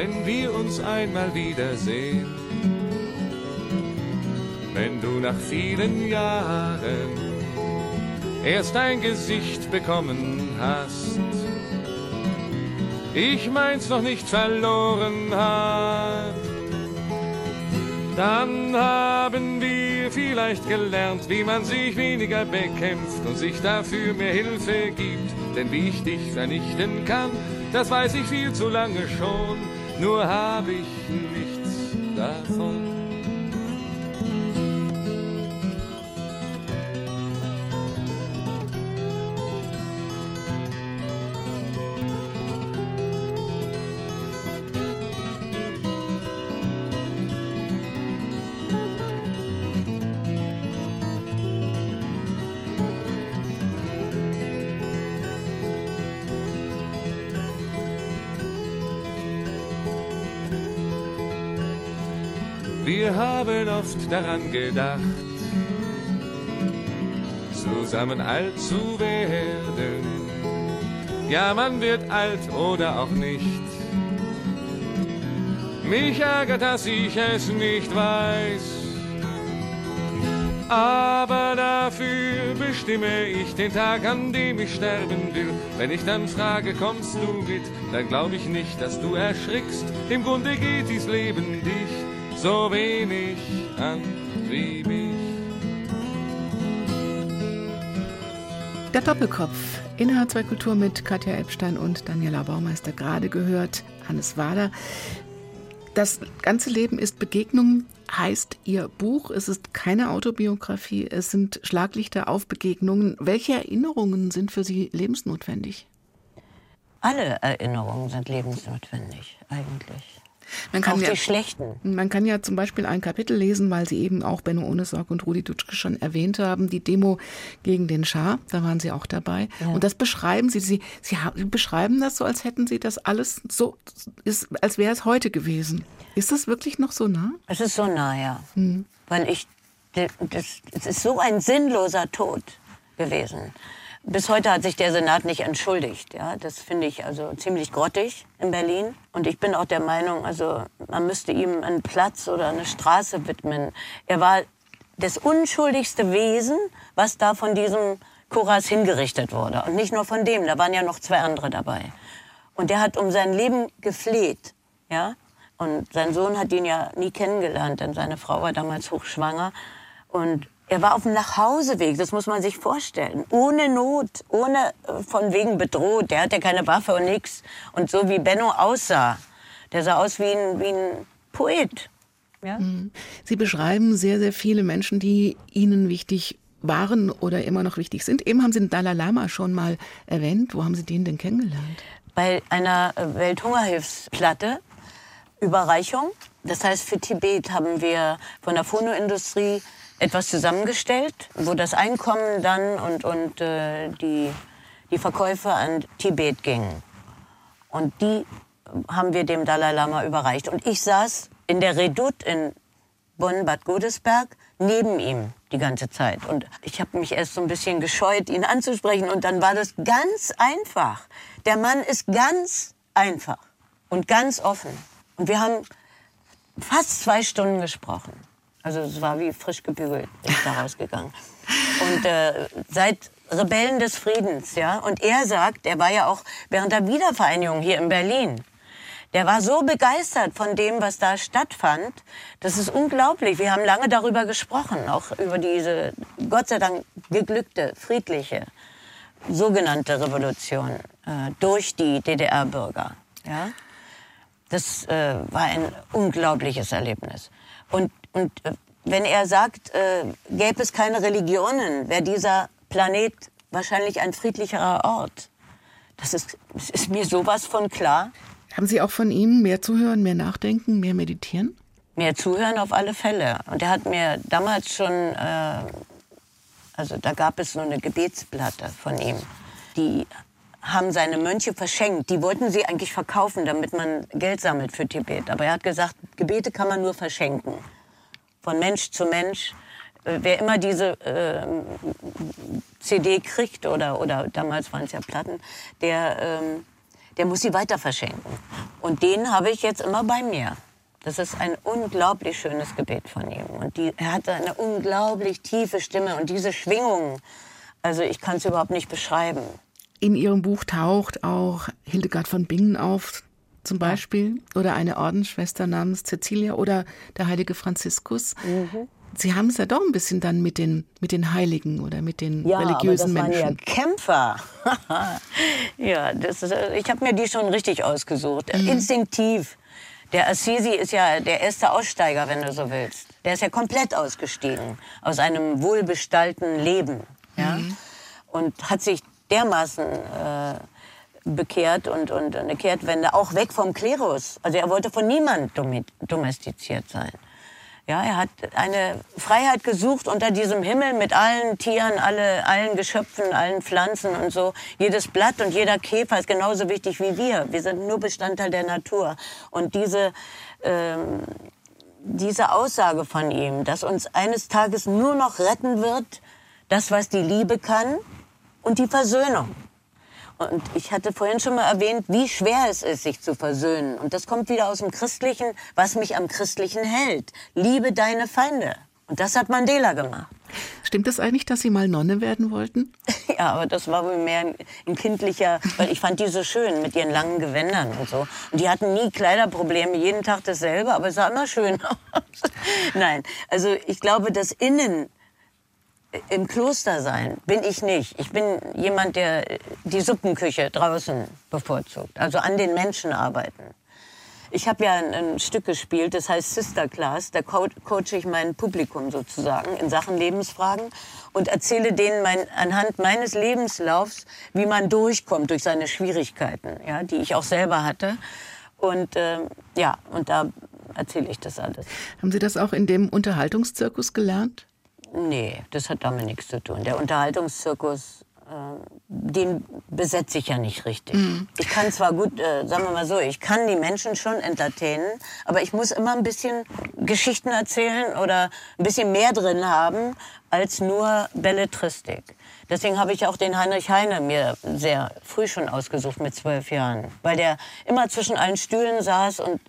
Wenn wir uns einmal wiedersehen. Wenn du nach vielen Jahren erst ein Gesicht bekommen hast, ich meins noch nicht verloren hab, dann haben wir vielleicht gelernt, wie man sich weniger bekämpft und sich dafür mehr Hilfe gibt. Denn wie ich dich vernichten kann, das weiß ich viel zu lange schon nur habe ich nichts davon. Oft daran gedacht, zusammen alt zu werden. Ja, man wird alt oder auch nicht. Mich ärgert, dass ich es nicht weiß. Aber dafür bestimme ich den Tag, an dem ich sterben will. Wenn ich dann frage, kommst du mit, dann glaube ich nicht, dass du erschrickst. Im Grunde geht dies Leben dich so wenig an wie mich. Der Doppelkopf. In H2 Kultur mit Katja Epstein und Daniela Baumeister gerade gehört. Hannes Wader. Das ganze Leben ist Begegnung, heißt Ihr Buch. Es ist keine Autobiografie, es sind Schlaglichter auf Begegnungen. Welche Erinnerungen sind für Sie lebensnotwendig? Alle Erinnerungen sind lebensnotwendig, eigentlich. Man kann auch ja, die schlechten. Man kann ja zum Beispiel ein Kapitel lesen, weil Sie eben auch Benno Ohnesorg und Rudi Dutschke schon erwähnt haben, die Demo gegen den Schah, da waren Sie auch dabei. Ja. Und das beschreiben Sie, Sie, Sie beschreiben das so, als hätten Sie das alles so, ist, als wäre es heute gewesen. Ist das wirklich noch so nah? Es ist so nah, ja. Hm. Weil ich, das, es ist so ein sinnloser Tod gewesen. Bis heute hat sich der Senat nicht entschuldigt. Ja, das finde ich also ziemlich grottig in Berlin. Und ich bin auch der Meinung, also man müsste ihm einen Platz oder eine Straße widmen. Er war das unschuldigste Wesen, was da von diesem Kuras hingerichtet wurde. Und nicht nur von dem, da waren ja noch zwei andere dabei. Und der hat um sein Leben gefleht. Ja? Und sein Sohn hat ihn ja nie kennengelernt, denn seine Frau war damals hochschwanger. Und er war auf dem Nachhauseweg, das muss man sich vorstellen. Ohne Not, ohne äh, von wegen bedroht. Der hatte keine Waffe und nichts. Und so wie Benno aussah, der sah aus wie ein, wie ein Poet. Ja? Mhm. Sie beschreiben sehr, sehr viele Menschen, die Ihnen wichtig waren oder immer noch wichtig sind. Eben haben Sie den Dalai Lama schon mal erwähnt. Wo haben Sie den denn kennengelernt? Bei einer äh, Welthungerhilfsplatte, Überreichung. Das heißt, für Tibet haben wir von der Phonoindustrie etwas zusammengestellt, wo das Einkommen dann und, und äh, die, die Verkäufe an Tibet gingen. Und die haben wir dem Dalai Lama überreicht. Und ich saß in der Redoute in Bonn-Bad Godesberg neben ihm die ganze Zeit. Und ich habe mich erst so ein bisschen gescheut, ihn anzusprechen. Und dann war das ganz einfach. Der Mann ist ganz einfach und ganz offen. Und wir haben fast zwei Stunden gesprochen. Also es war wie frisch gebügelt, ist da rausgegangen. Und äh, seit Rebellen des Friedens, ja. Und er sagt, er war ja auch während der Wiedervereinigung hier in Berlin. Der war so begeistert von dem, was da stattfand. Das ist unglaublich. Wir haben lange darüber gesprochen, auch über diese Gott sei Dank geglückte, friedliche, sogenannte Revolution äh, durch die DDR-Bürger. Ja? Das äh, war ein unglaubliches Erlebnis. Und, und äh, wenn er sagt, äh, gäbe es keine Religionen, wäre dieser Planet wahrscheinlich ein friedlicherer Ort. Das ist, das ist mir sowas von klar. Haben Sie auch von ihm mehr zuhören, mehr nachdenken, mehr meditieren? Mehr zuhören auf alle Fälle. Und er hat mir damals schon, äh, also da gab es so eine Gebetsplatte von ihm. Die haben seine Mönche verschenkt. Die wollten sie eigentlich verkaufen, damit man Geld sammelt für Tibet. Aber er hat gesagt, Gebete kann man nur verschenken. Von Mensch zu Mensch. Äh, wer immer diese äh, CD kriegt, oder, oder damals waren es ja Platten, der, ähm, der muss sie weiter verschenken. Und den habe ich jetzt immer bei mir. Das ist ein unglaublich schönes Gebet von ihm. Und die, er hat eine unglaublich tiefe Stimme und diese Schwingungen, also ich kann es überhaupt nicht beschreiben. In Ihrem Buch taucht auch Hildegard von Bingen auf, zum Beispiel, oder eine Ordensschwester namens Cecilia oder der heilige Franziskus. Mhm. Sie haben es ja doch ein bisschen dann mit den, mit den Heiligen oder mit den ja, religiösen aber das Menschen. Waren ja Kämpfer. ja, das ist, ich habe mir die schon richtig ausgesucht. Mhm. Instinktiv. Der Assisi ist ja der erste Aussteiger, wenn du so willst. Der ist ja komplett ausgestiegen aus einem wohlbestallten Leben. Ja? Mhm. Und hat sich dermaßen äh, bekehrt und, und eine Kehrtwende, auch weg vom Klerus. Also er wollte von niemand domestiziert sein. Ja, er hat eine Freiheit gesucht unter diesem Himmel mit allen Tieren, alle, allen Geschöpfen, allen Pflanzen und so. Jedes Blatt und jeder Käfer ist genauso wichtig wie wir. Wir sind nur Bestandteil der Natur. Und diese, ähm, diese Aussage von ihm, dass uns eines Tages nur noch retten wird, das, was die Liebe kann und die Versöhnung. Und ich hatte vorhin schon mal erwähnt, wie schwer es ist, sich zu versöhnen. Und das kommt wieder aus dem Christlichen, was mich am Christlichen hält. Liebe deine Feinde. Und das hat Mandela gemacht. Stimmt es eigentlich, dass Sie mal Nonne werden wollten? Ja, aber das war wohl mehr ein, ein, kindlicher, weil ich fand die so schön mit ihren langen Gewändern und so. Und die hatten nie Kleiderprobleme, jeden Tag dasselbe, aber es sah immer schön aus. Nein, also ich glaube, das Innen im Kloster sein bin ich nicht. Ich bin jemand, der die Suppenküche draußen bevorzugt, also an den Menschen arbeiten. Ich habe ja ein, ein, Stück gespielt, das heißt Sister Class. Da co coache ich mein Publikum sozusagen in Sachen Lebensfragen und erzähle denen mein, anhand meines Lebenslaufs, wie man durchkommt durch seine Schwierigkeiten, ja, die ich auch selber hatte. Und äh, ja, und da erzähle ich das alles. Haben Sie das auch in dem Unterhaltungszirkus gelernt? Nee, das hat damit nichts zu tun. Der Unterhaltungszirkus, äh, den besetze ich ja nicht richtig. Mhm. Ich kann zwar gut, äh, sagen wir mal so, ich kann die Menschen schon entertainen, aber ich muss immer ein bisschen Geschichten erzählen oder ein bisschen mehr drin haben als nur Belletristik. Deswegen habe ich auch den Heinrich Heine mir sehr früh schon ausgesucht mit zwölf Jahren, weil der immer zwischen allen Stühlen saß und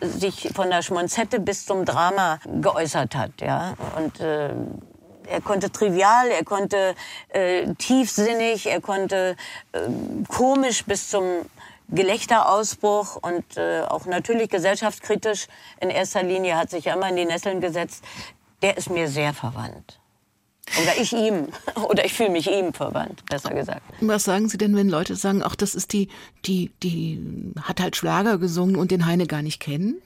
sich von der Schmonzette bis zum Drama geäußert hat. Ja? Und äh, er konnte trivial, er konnte äh, tiefsinnig, er konnte äh, komisch bis zum Gelächterausbruch und äh, auch natürlich gesellschaftskritisch in erster Linie hat sich ja immer in die Nesseln gesetzt. Der ist mir sehr verwandt. Oder ich ihm. Oder ich fühle mich ihm verwandt, besser gesagt. Was sagen Sie denn, wenn Leute sagen, ach, das ist die, die, die hat halt Schlager gesungen und den Heine gar nicht kennen?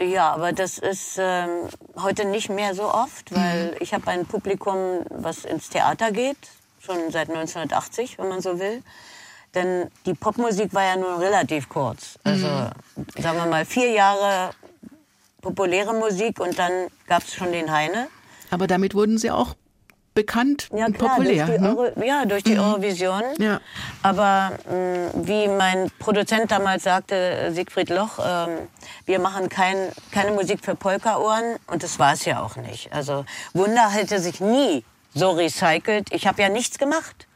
Ja, aber das ist ähm, heute nicht mehr so oft, weil mhm. ich habe ein Publikum, was ins Theater geht, schon seit 1980, wenn man so will. Denn die Popmusik war ja nur relativ kurz. Also mhm. sagen wir mal vier Jahre populäre Musik und dann gab es schon den Heine. Aber damit wurden Sie auch bekannt ja, und klar, populär. Durch ne? Euro, ja, durch die mhm. Eurovision. Ja. Aber mh, mm, wie mein Produzent damals sagte, Siegfried Loch, ähm, wir machen kein, keine Musik für Polka-Ohren und das war es ja auch nicht. Also Wunder hätte sich nie so recycelt. Ich habe ja nichts gemacht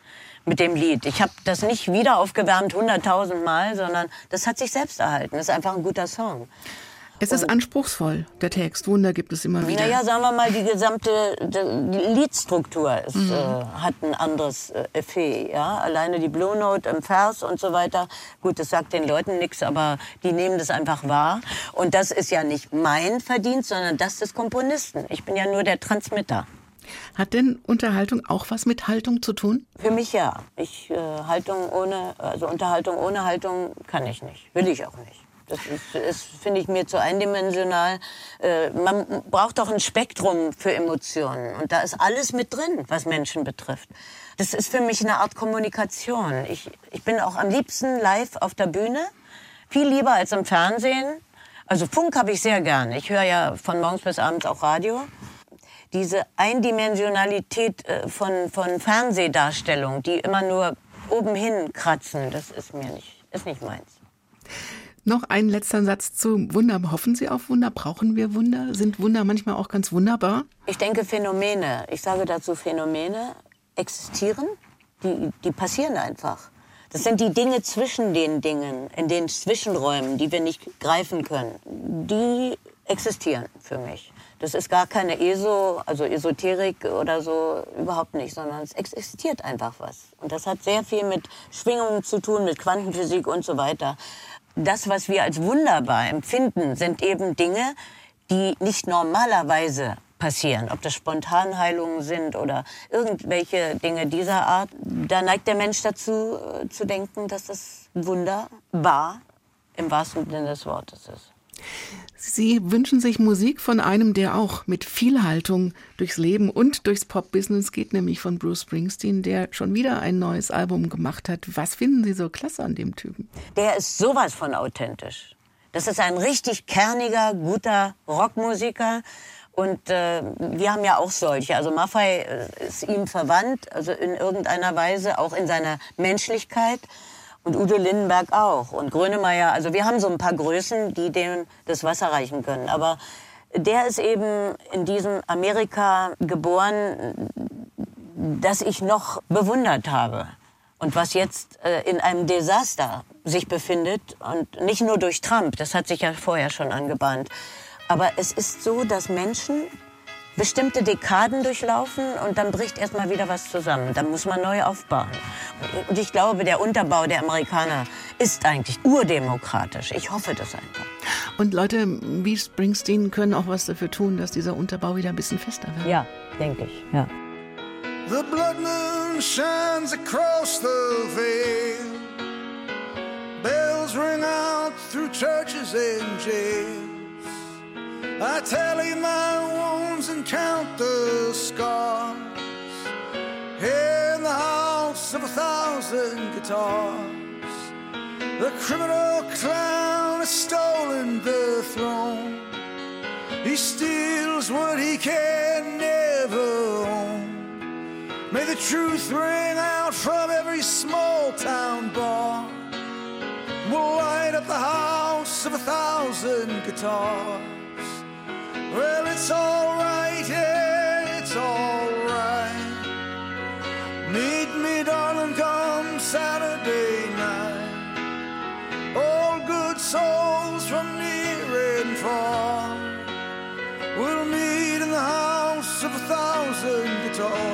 mit dem Lied. Ich habe das nicht wieder aufgewärmt hunderttausend Mal, sondern das hat sich selbst erhalten. Das ist einfach ein guter Song. Es ist anspruchsvoll, der Text. Wunder gibt es immer wieder. Naja, sagen wir mal, die gesamte die Liedstruktur ist, mhm. äh, hat ein anderes äh, Effet. Ja? Alleine die Blue Note im Vers und so weiter. Gut, das sagt den Leuten nichts, aber die nehmen das einfach wahr. Und das ist ja nicht mein Verdienst, sondern das des Komponisten. Ich bin ja nur der Transmitter. Hat denn Unterhaltung auch was mit Haltung zu tun? Für mich ja. Ich, äh, Haltung ohne, also Unterhaltung ohne Haltung kann ich nicht. Will ich auch nicht. Das ist, ist finde ich, mir zu eindimensional. Äh, man braucht doch ein Spektrum für Emotionen. Und da ist alles mit drin, was Menschen betrifft. Das ist für mich eine Art Kommunikation. Ich, ich bin auch am liebsten live auf der Bühne. Viel lieber als im Fernsehen. Also Funk habe ich sehr gern. Ich höre ja von morgens bis abends auch Radio. Diese Eindimensionalität äh, von, von Fernsehdarstellung, die immer nur oben hin kratzen, das ist mir nicht, ist nicht meins. Noch ein letzter Satz zu Wunder. Hoffen Sie auf Wunder? Brauchen wir Wunder? Sind Wunder manchmal auch ganz wunderbar? Ich denke Phänomene, ich sage dazu Phänomene, existieren, die, die passieren einfach. Das sind die Dinge zwischen den Dingen, in den Zwischenräumen, die wir nicht greifen können. Die existieren für mich. Das ist gar keine ESO, also Esoterik oder so, überhaupt nicht, sondern es existiert einfach was. Und das hat sehr viel mit Schwingungen zu tun, mit Quantenphysik und so weiter das, was wir als wunderbar empfinden, sind eben Dinge, die nicht normalerweise passieren, ob das Spontanheilungen sind oder irgendwelche Dinge dieser Art. Da neigt der Mensch dazu äh, zu denken, dass das wunderbar im wahrsten Sinne des Wortes ist. Sie wünschen sich Musik von einem, der auch mit viel Haltung durchs Leben und durchs Pop-Business geht, nämlich von Bruce Springsteen, der schon wieder ein neues Album gemacht hat. Was finden Sie so klasse an dem Typen? Der ist sowas von authentisch. Das ist ein richtig kerniger, guter Rockmusiker. Und äh, wir haben ja auch solche. Also Maffei äh, ist ihm verwandt, also in irgendeiner Weise, auch in seiner Menschlichkeit. Und Udo Lindenberg auch. Und Grönemeyer. Also wir haben so ein paar Größen, die denen das Wasser reichen können. Aber der ist eben in diesem Amerika geboren, das ich noch bewundert habe. Und was jetzt äh, in einem Desaster sich befindet. Und nicht nur durch Trump, das hat sich ja vorher schon angebahnt. Aber es ist so, dass Menschen bestimmte Dekaden durchlaufen und dann bricht erstmal wieder was zusammen. Dann muss man neu aufbauen. Und ich glaube, der Unterbau der Amerikaner ist eigentlich urdemokratisch. Ich hoffe das einfach. Und Leute wie Springsteen können auch was dafür tun, dass dieser Unterbau wieder ein bisschen fester wird. Ja, denke ich, ja. The blood moon shines across the veil. Bells ring out through churches and jails. I tally my wounds and count the scars. In the house of a thousand guitars, the criminal clown has stolen the throne. He steals what he can never own. May the truth ring out from every small town bar. We'll light up the house of a thousand guitars. Well, it's alright, yeah, it's alright. Meet me, darling, come Saturday night. All good souls from near and far will meet in the house of a thousand guitars.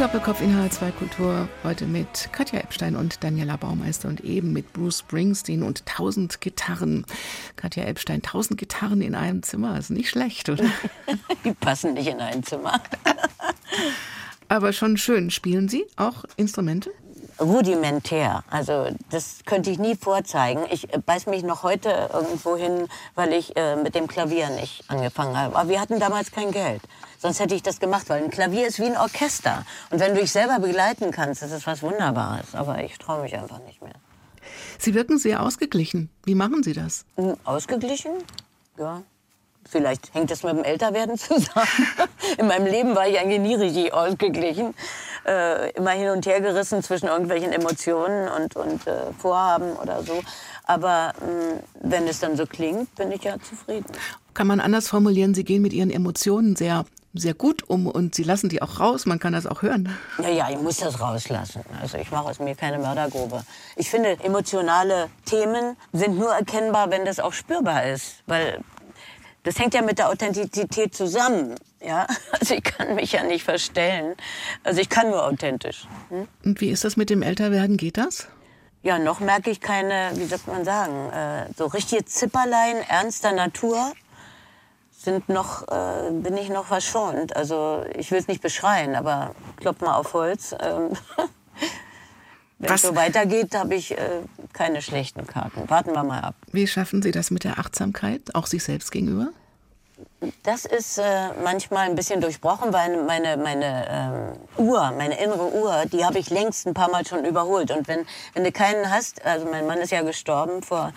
Doppelkopf in H2 Kultur heute mit Katja Epstein und Daniela Baumeister und eben mit Bruce Springsteen und tausend Gitarren. Katja Epstein, tausend Gitarren in einem Zimmer, ist nicht schlecht, oder? Die passen nicht in ein Zimmer. Aber schon schön. Spielen Sie auch Instrumente? rudimentär. Also das könnte ich nie vorzeigen. Ich äh, beiß mich noch heute irgendwo hin, weil ich äh, mit dem Klavier nicht angefangen habe. Aber wir hatten damals kein Geld. Sonst hätte ich das gemacht, weil ein Klavier ist wie ein Orchester. Und wenn du dich selber begleiten kannst, das ist was Wunderbares. Aber ich traue mich einfach nicht mehr. Sie wirken sehr ausgeglichen. Wie machen Sie das? Hm, Ausgeglichen? Ja. Vielleicht hängt das mit dem Älterwerden zusammen. In meinem Leben war ich eigentlich nie richtig ausgeglichen. Äh, immer hin und her gerissen zwischen irgendwelchen Emotionen und, und äh, Vorhaben oder so. Aber mh, wenn es dann so klingt, bin ich ja zufrieden. Kann man anders formulieren, Sie gehen mit Ihren Emotionen sehr, sehr gut um und Sie lassen die auch raus. Man kann das auch hören. Ja, ja, ich muss das rauslassen. Also ich mache aus mir keine Mördergrube. Ich finde, emotionale Themen sind nur erkennbar, wenn das auch spürbar ist. Weil das hängt ja mit der Authentizität zusammen. Ja, also ich kann mich ja nicht verstellen. Also ich kann nur authentisch. Hm? Und wie ist das mit dem Älterwerden? Geht das? Ja, noch merke ich keine, wie soll man sagen, äh, so richtige Zipperlein ernster Natur sind noch, äh, bin ich noch verschont. Also ich will es nicht beschreien, aber klopp mal auf Holz. Ähm, Wenn es so weitergeht, habe ich äh, keine schlechten Karten. Warten wir mal ab. Wie schaffen Sie das mit der Achtsamkeit, auch sich selbst gegenüber? Das ist äh, manchmal ein bisschen durchbrochen, weil meine, meine ähm, Uhr, meine innere Uhr, die habe ich längst ein paar Mal schon überholt. Und wenn, wenn du keinen hast, also mein Mann ist ja gestorben vor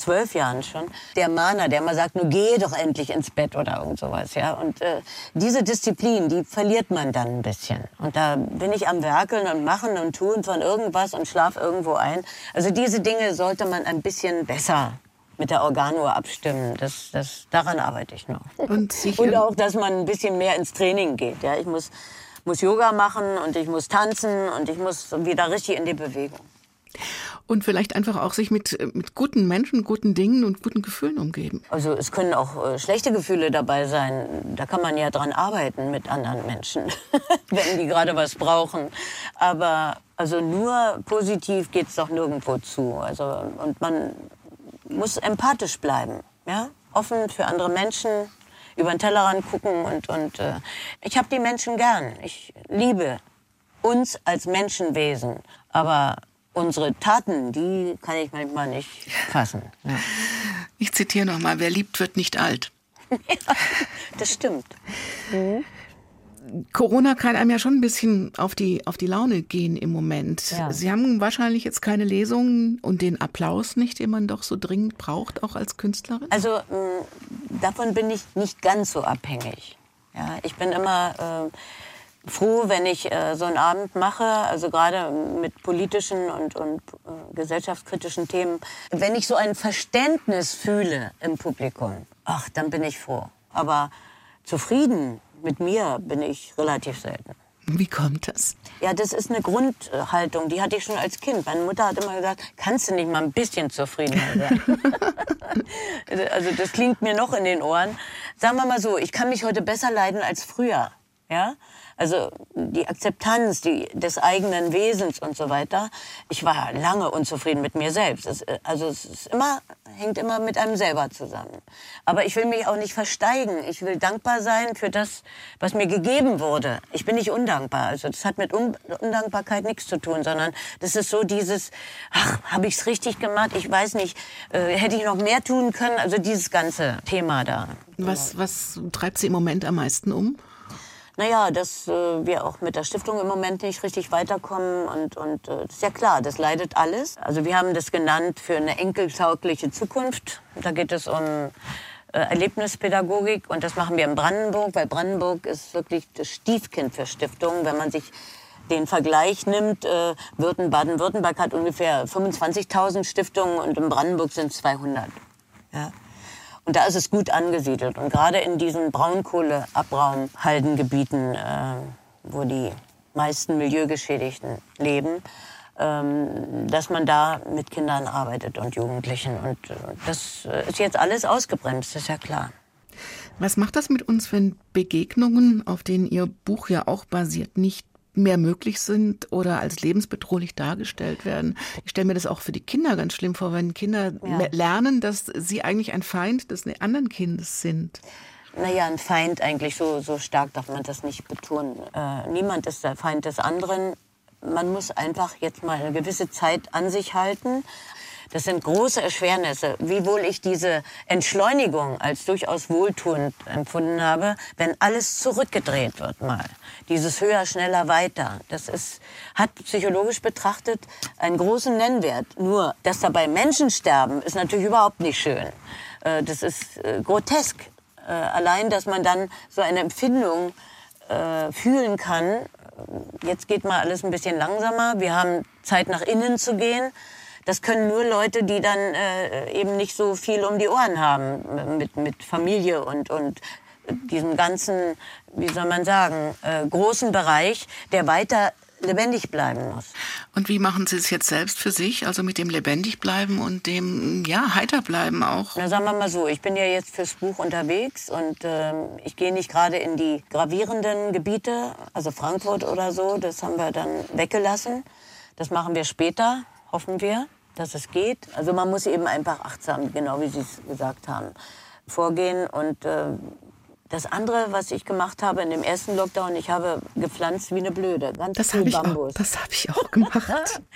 zwölf Jahren schon, der Mahner, der mal sagt, nur geh doch endlich ins Bett oder irgend sowas. Ja? Und äh, diese Disziplin, die verliert man dann ein bisschen. Und da bin ich am Werkeln und Machen und Tun von irgendwas und schlaf irgendwo ein. Also diese Dinge sollte man ein bisschen besser mit der Organuhr abstimmen. Das, das, daran arbeite ich noch. Und Und auch, dass man ein bisschen mehr ins Training geht. Ja, ich muss, muss Yoga machen und ich muss tanzen und ich muss wieder richtig in die Bewegung. Und vielleicht einfach auch sich mit, mit guten Menschen, guten Dingen und guten Gefühlen umgeben. Also es können auch äh, schlechte Gefühle dabei sein. Da kann man ja dran arbeiten mit anderen Menschen, wenn die gerade was brauchen. Aber also nur positiv geht's doch nirgendwo zu. Also und man muss empathisch bleiben, ja, offen für andere Menschen, über den Tellerrand gucken und und äh, ich habe die Menschen gern. Ich liebe uns als Menschenwesen, aber unsere Taten, die kann ich manchmal nicht fassen. Ja. Ich zitiere nochmal, wer liebt, wird nicht alt. Das stimmt. Corona kann einem ja schon ein bisschen auf die, auf die Laune gehen im Moment. Ja. Sie haben wahrscheinlich jetzt keine Lesungen und den Applaus nicht, den man doch so dringend braucht, auch als Künstlerin. Also mh, davon bin ich nicht ganz so abhängig. Ja, ich bin immer äh, froh, wenn ich äh, so einen Abend mache, also gerade mit politischen und, und äh, gesellschaftskritischen Themen. Wenn ich so ein Verständnis fühle im Publikum, ach, dann bin ich froh. Aber zufrieden mit mir bin ich relativ selten. Wie kommt das? Ja, das ist eine Grundhaltung, die hatte ich schon als Kind. Meine Mutter hat immer gesagt, kannst du nicht mal ein bisschen zufriedener sein? also das klingt mir noch in den Ohren. Sagen wir mal so, ich kann mich heute besser leiden als früher. Ja? Also die Akzeptanz die, des eigenen Wesens und so weiter. Ich war lange unzufrieden mit mir selbst. Es, äh, also es ist immer, hängt immer mit einem selber zusammen. Aber ich will mich auch nicht versteigen. Ich will dankbar sein für das, was mir gegeben wurde. Ich bin nicht undankbar. Also das hat mit Un Undankbarkeit nichts zu tun, sondern das ist so dieses, ach, habe ich es richtig gemacht? Ich weiß nicht, äh, hätte ich noch mehr tun können? Also dieses ganze Thema da. Was, was treibt Sie im Moment am meisten um? Naja, dass äh, wir auch mit der Stiftung im Moment nicht richtig weiterkommen. Und, und äh, ist ja klar, das leidet alles. Also wir haben das genannt für eine enkeltaugliche Zukunft. Da geht es um äh, Erlebnispädagogik und das machen wir in Brandenburg, weil Brandenburg ist wirklich das Stiefkind für Stiftungen. Wenn man sich den Vergleich nimmt, äh, Baden-Württemberg hat ungefähr 25.000 Stiftungen und in Brandenburg sind es 200. Ja. Und da ist es gut angesiedelt. Und gerade in diesen Braunkohleabraumhaldengebieten, äh, wo die meisten Milieugeschädigten leben, ähm, dass man da mit Kindern arbeitet und Jugendlichen. Und äh, das äh, ist jetzt alles ausgebremst, ist ja klar. Was macht das mit uns, wenn Begegnungen, auf denen Ihr Buch ja auch basiert, nicht mehr möglich sind oder als lebensbedrohlich dargestellt werden. Ich stelle mir das auch für die Kinder ganz schlimm vor, wenn Kinder ja. lernen, dass sie eigentlich ein Feind des anderen Kindes sind. Naja, ein Feind eigentlich, so, so stark darf man das nicht betonen. Äh, niemand ist der Feind des anderen. Man muss einfach jetzt mal eine gewisse Zeit an sich halten. Das sind große Erschwernisse. Wiewohl ich diese Entschleunigung als durchaus wohltuend empfunden habe, wenn alles zurückgedreht wird mal. Dieses höher, schneller, weiter. Das ist, hat psychologisch betrachtet einen großen Nennwert. Nur, dass dabei Menschen sterben, ist natürlich überhaupt nicht schön. Äh, das ist äh, grotesk. Äh, allein, dass man dann so eine Empfindung fühlen kann. Jetzt geht mal alles ein bisschen langsamer. Wir haben Zeit nach innen zu gehen. Das können nur Leute, die dann äh, eben nicht so viel um die Ohren haben mit, mit Familie und, und diesem ganzen, wie soll man sagen, äh, großen Bereich, der weiter lebendig bleiben muss. Und wie machen Sie es jetzt selbst für sich, also mit dem lebendig bleiben und dem ja heiter bleiben auch? Na sagen wir mal so, ich bin ja jetzt fürs Buch unterwegs und äh, ich gehe nicht gerade in die gravierenden Gebiete, also Frankfurt oder so, das haben wir dann weggelassen. Das machen wir später hoffen wir, dass es geht. Also man muss eben einfach achtsam, genau wie Sie es gesagt haben, vorgehen. Und äh, das andere, was ich gemacht habe in dem ersten Lockdown, ich habe gepflanzt wie eine Blöde. Ganz das viel Bambus. Auch, das habe ich auch gemacht.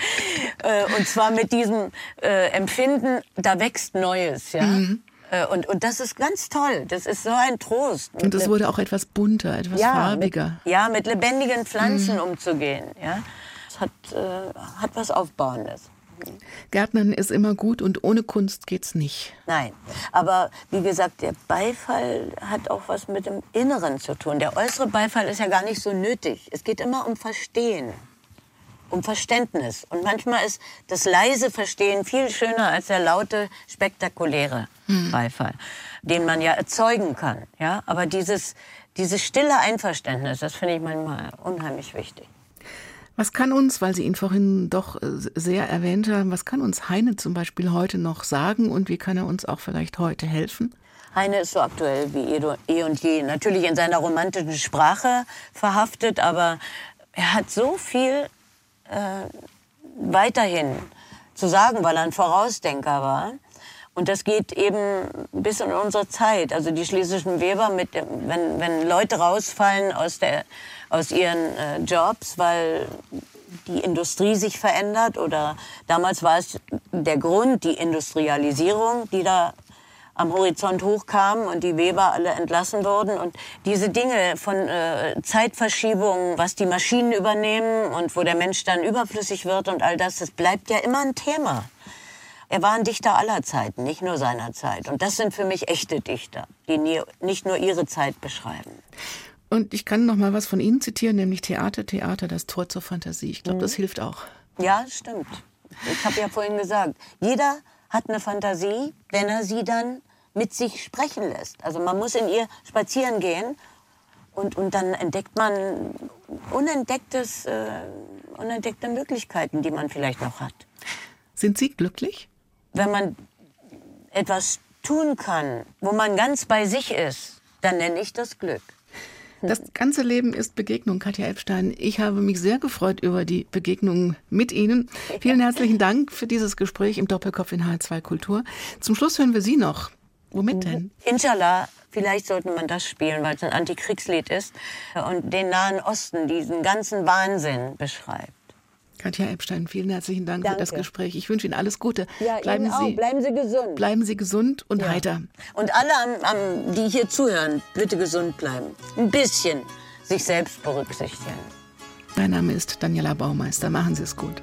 Äh, und zwar mit diesem äh, Empfinden, da wächst Neues. Ja? Mhm. Äh, und, und das ist ganz toll. Das ist so ein Trost. Und es wurde auch etwas bunter, etwas ja, farbiger. Mit, ja, mit lebendigen Pflanzen mhm. umzugehen. Ja? Das hat, äh, hat was Aufbauendes. Gärtnern ist immer gut und ohne Kunst geht's nicht. Nein, aber wie gesagt, der Beifall hat auch was mit dem Inneren zu tun. Der äußere Beifall ist ja gar nicht so nötig. Es geht immer um Verstehen, um Verständnis. Und manchmal ist das leise Verstehen viel schöner als der laute, spektakuläre hm. Beifall, den man ja erzeugen kann. Ja, aber dieses dieses stille Einverständnis, das finde ich manchmal unheimlich wichtig. Was kann uns, weil Sie ihn vorhin doch äh, sehr erwähnt haben, was kann uns Heine zum Beispiel heute noch sagen und wie kann er uns auch vielleicht heute helfen? Heine ist so aktuell wie eh und je. Natürlich in seiner romantischen Sprache verhaftet, aber er hat so viel äh, weiterhin zu sagen, weil er ein Vorausdenker war. Und das geht eben bis in unsere Zeit. Also die schlesischen Weber, mit, wenn, wenn Leute rausfallen aus, der, aus ihren äh, Jobs, weil die Industrie sich verändert oder damals war es der Grund, die Industrialisierung, die da am Horizont hochkam und die Weber alle entlassen wurden. Und diese Dinge von äh, Zeitverschiebungen, was die Maschinen übernehmen und wo der Mensch dann überflüssig wird und all das, das bleibt ja immer ein Thema. Er war ein Dichter aller Zeiten, nicht nur seiner Zeit. Und das sind für mich echte Dichter, die nicht nur ihre Zeit beschreiben. Und ich kann noch mal was von Ihnen zitieren, nämlich Theater, Theater, das Tor zur Fantasie. Ich glaube, mhm. das hilft auch. Ja, stimmt. Ich habe ja vorhin gesagt, jeder hat eine Fantasie, wenn er sie dann mit sich sprechen lässt. Also man muss in ihr spazieren gehen und, und dann entdeckt man unentdecktes, äh, unentdeckte Möglichkeiten, die man vielleicht noch hat. Sind Sie glücklich? Wenn man etwas tun kann, wo man ganz bei sich ist, dann nenne ich das Glück. Das ganze Leben ist Begegnung, Katja Epstein. Ich habe mich sehr gefreut über die Begegnung mit Ihnen. Vielen herzlichen Dank für dieses Gespräch im Doppelkopf in H2 Kultur. Zum Schluss hören wir Sie noch. Womit denn? Inshallah, vielleicht sollte man das spielen, weil es ein Antikriegslied ist und den Nahen Osten, diesen ganzen Wahnsinn beschreibt. Katja Epstein, vielen herzlichen Dank Danke. für das Gespräch. Ich wünsche Ihnen alles Gute. Ja, bleiben, Ihnen Sie, bleiben Sie gesund. Bleiben Sie gesund und ja. heiter. Und alle, am, am, die hier zuhören, bitte gesund bleiben. Ein bisschen sich selbst berücksichtigen. Mein Name ist Daniela Baumeister. Machen Sie es gut.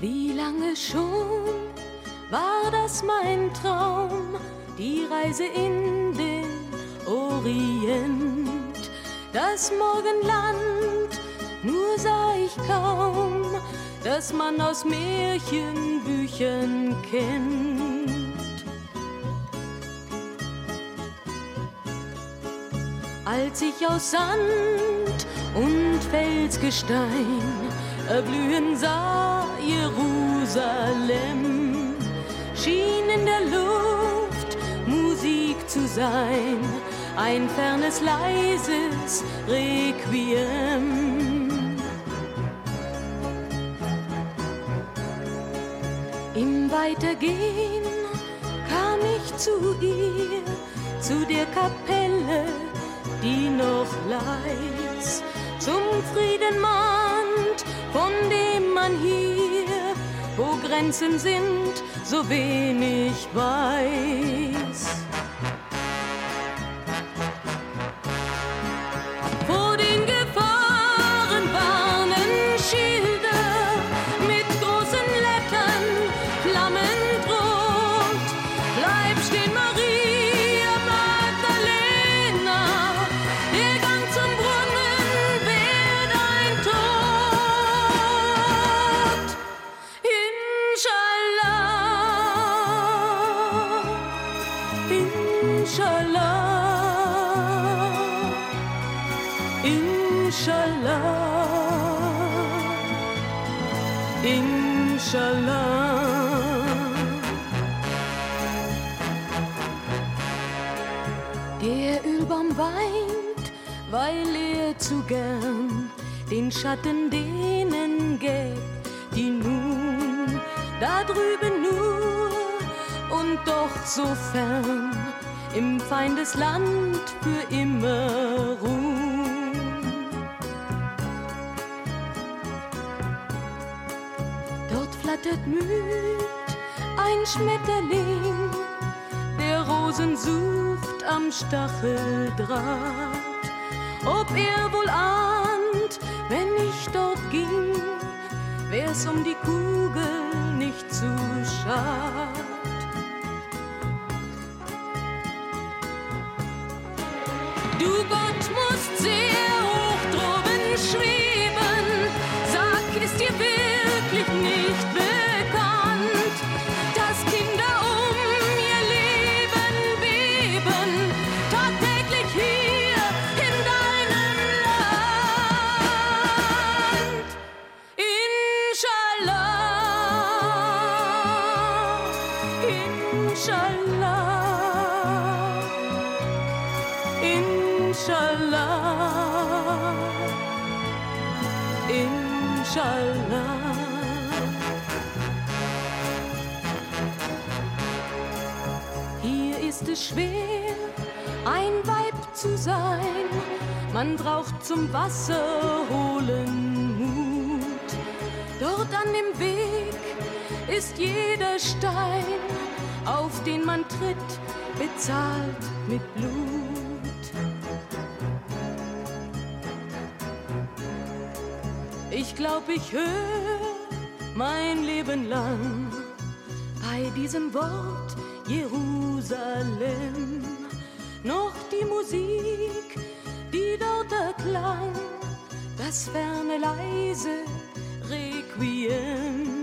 Wie lange schon war das mein Traum, die Reise in den Orient, das Morgenland, nur sah ich kaum, dass man aus Märchenbüchern kennt. Als ich aus Sand und Felsgestein erblühen sah Jerusalem, schien in der Luft Musik zu sein, ein fernes, leises Requiem. Weitergehen kam ich zu ihr, zu der Kapelle, die noch leis zum Frieden mahnt, von dem man hier, wo Grenzen sind, so wenig weiß. Der Ölbaum weint, weil er zu gern den Schatten denen gäb, die nun da drüben nur und doch so fern im Feindesland für immer ruhen. Dort flattert müd ein Schmetterling, Rosen sucht am Stacheldraht. Ob er wohl ahnt, wenn ich dort ging, wär's um die Kugel nicht zu schad. Du Gott braucht zum Wasser holen Mut. Dort an dem Weg ist jeder Stein, auf den man tritt, bezahlt mit Blut. Ich glaub, ich höre mein Leben lang bei diesem Wort Jerusalem noch die Musik, die dort erklang, das ferne leise Requiem.